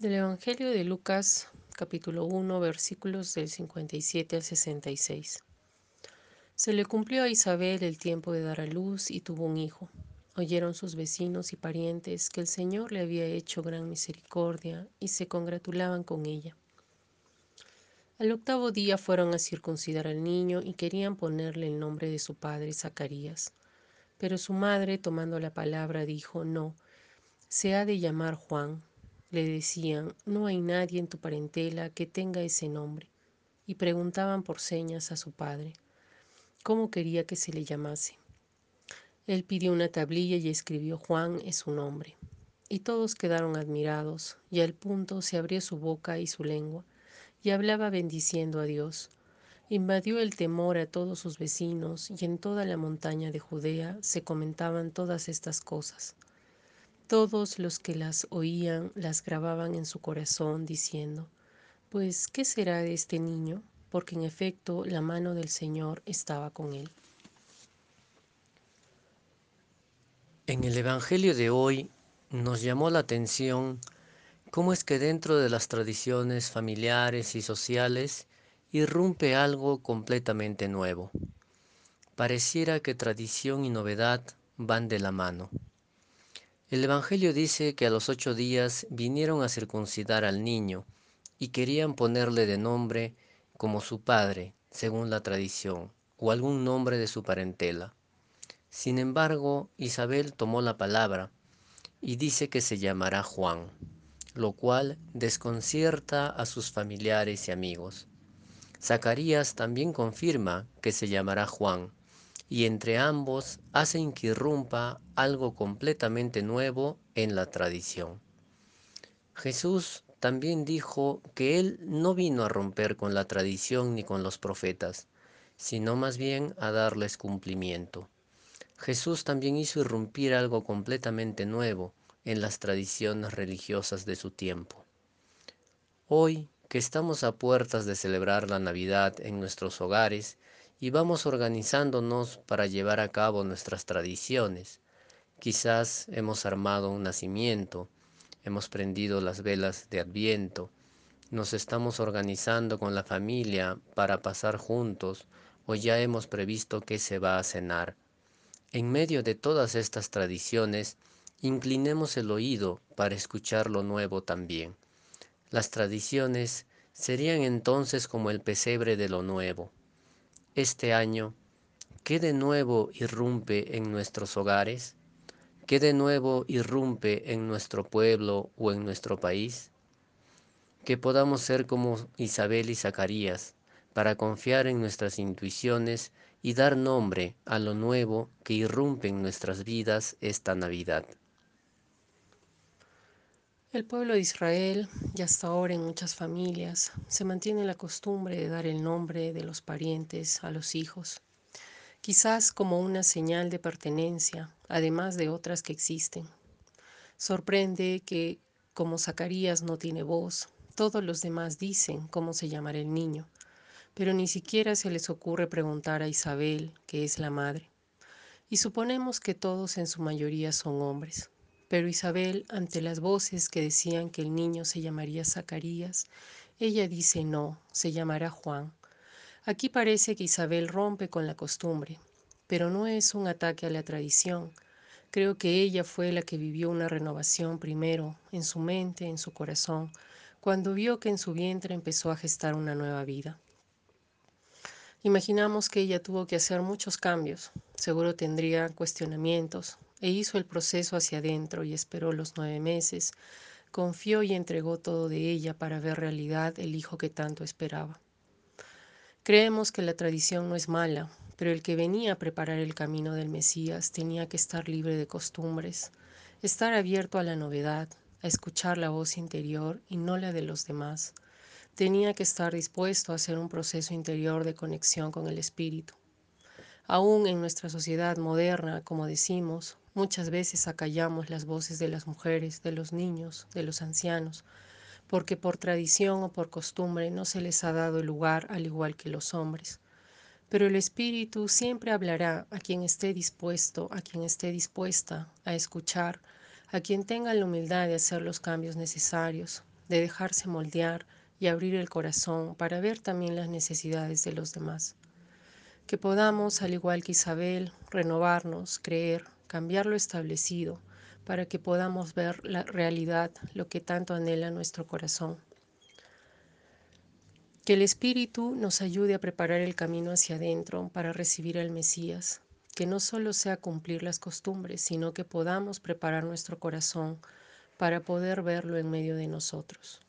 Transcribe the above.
Del Evangelio de Lucas, capítulo 1, versículos del 57 al 66. Se le cumplió a Isabel el tiempo de dar a luz y tuvo un hijo. Oyeron sus vecinos y parientes que el Señor le había hecho gran misericordia y se congratulaban con ella. Al octavo día fueron a circuncidar al niño y querían ponerle el nombre de su padre Zacarías. Pero su madre, tomando la palabra, dijo, no, se ha de llamar Juan. Le decían, no hay nadie en tu parentela que tenga ese nombre, y preguntaban por señas a su padre, cómo quería que se le llamase. Él pidió una tablilla y escribió Juan es su nombre. Y todos quedaron admirados, y al punto se abrió su boca y su lengua, y hablaba bendiciendo a Dios. Invadió el temor a todos sus vecinos, y en toda la montaña de Judea se comentaban todas estas cosas. Todos los que las oían las grababan en su corazón, diciendo, Pues, ¿qué será de este niño? Porque en efecto la mano del Señor estaba con él. En el Evangelio de hoy nos llamó la atención cómo es que dentro de las tradiciones familiares y sociales irrumpe algo completamente nuevo. Pareciera que tradición y novedad van de la mano. El Evangelio dice que a los ocho días vinieron a circuncidar al niño y querían ponerle de nombre como su padre, según la tradición, o algún nombre de su parentela. Sin embargo, Isabel tomó la palabra y dice que se llamará Juan, lo cual desconcierta a sus familiares y amigos. Zacarías también confirma que se llamará Juan, y entre ambos hacen que irrumpa algo completamente nuevo en la tradición. Jesús también dijo que Él no vino a romper con la tradición ni con los profetas, sino más bien a darles cumplimiento. Jesús también hizo irrumpir algo completamente nuevo en las tradiciones religiosas de su tiempo. Hoy, que estamos a puertas de celebrar la Navidad en nuestros hogares, y vamos organizándonos para llevar a cabo nuestras tradiciones. Quizás hemos armado un nacimiento, hemos prendido las velas de Adviento, nos estamos organizando con la familia para pasar juntos o ya hemos previsto qué se va a cenar. En medio de todas estas tradiciones, inclinemos el oído para escuchar lo nuevo también. Las tradiciones serían entonces como el pesebre de lo nuevo este año, ¿qué de nuevo irrumpe en nuestros hogares? ¿Qué de nuevo irrumpe en nuestro pueblo o en nuestro país? Que podamos ser como Isabel y Zacarías, para confiar en nuestras intuiciones y dar nombre a lo nuevo que irrumpe en nuestras vidas esta Navidad. El pueblo de Israel, y hasta ahora en muchas familias, se mantiene la costumbre de dar el nombre de los parientes a los hijos, quizás como una señal de pertenencia, además de otras que existen. Sorprende que, como Zacarías no tiene voz, todos los demás dicen cómo se llamará el niño, pero ni siquiera se les ocurre preguntar a Isabel, que es la madre. Y suponemos que todos en su mayoría son hombres. Pero Isabel, ante las voces que decían que el niño se llamaría Zacarías, ella dice no, se llamará Juan. Aquí parece que Isabel rompe con la costumbre, pero no es un ataque a la tradición. Creo que ella fue la que vivió una renovación primero, en su mente, en su corazón, cuando vio que en su vientre empezó a gestar una nueva vida. Imaginamos que ella tuvo que hacer muchos cambios, seguro tendría cuestionamientos, e hizo el proceso hacia adentro y esperó los nueve meses, confió y entregó todo de ella para ver realidad el hijo que tanto esperaba. Creemos que la tradición no es mala, pero el que venía a preparar el camino del Mesías tenía que estar libre de costumbres, estar abierto a la novedad, a escuchar la voz interior y no la de los demás. Tenía que estar dispuesto a hacer un proceso interior de conexión con el Espíritu. Aún en nuestra sociedad moderna, como decimos, muchas veces acallamos las voces de las mujeres, de los niños, de los ancianos, porque por tradición o por costumbre no se les ha dado lugar al igual que los hombres. Pero el Espíritu siempre hablará a quien esté dispuesto, a quien esté dispuesta a escuchar, a quien tenga la humildad de hacer los cambios necesarios, de dejarse moldear y abrir el corazón para ver también las necesidades de los demás. Que podamos, al igual que Isabel, renovarnos, creer, cambiar lo establecido, para que podamos ver la realidad, lo que tanto anhela nuestro corazón. Que el Espíritu nos ayude a preparar el camino hacia adentro para recibir al Mesías, que no solo sea cumplir las costumbres, sino que podamos preparar nuestro corazón para poder verlo en medio de nosotros.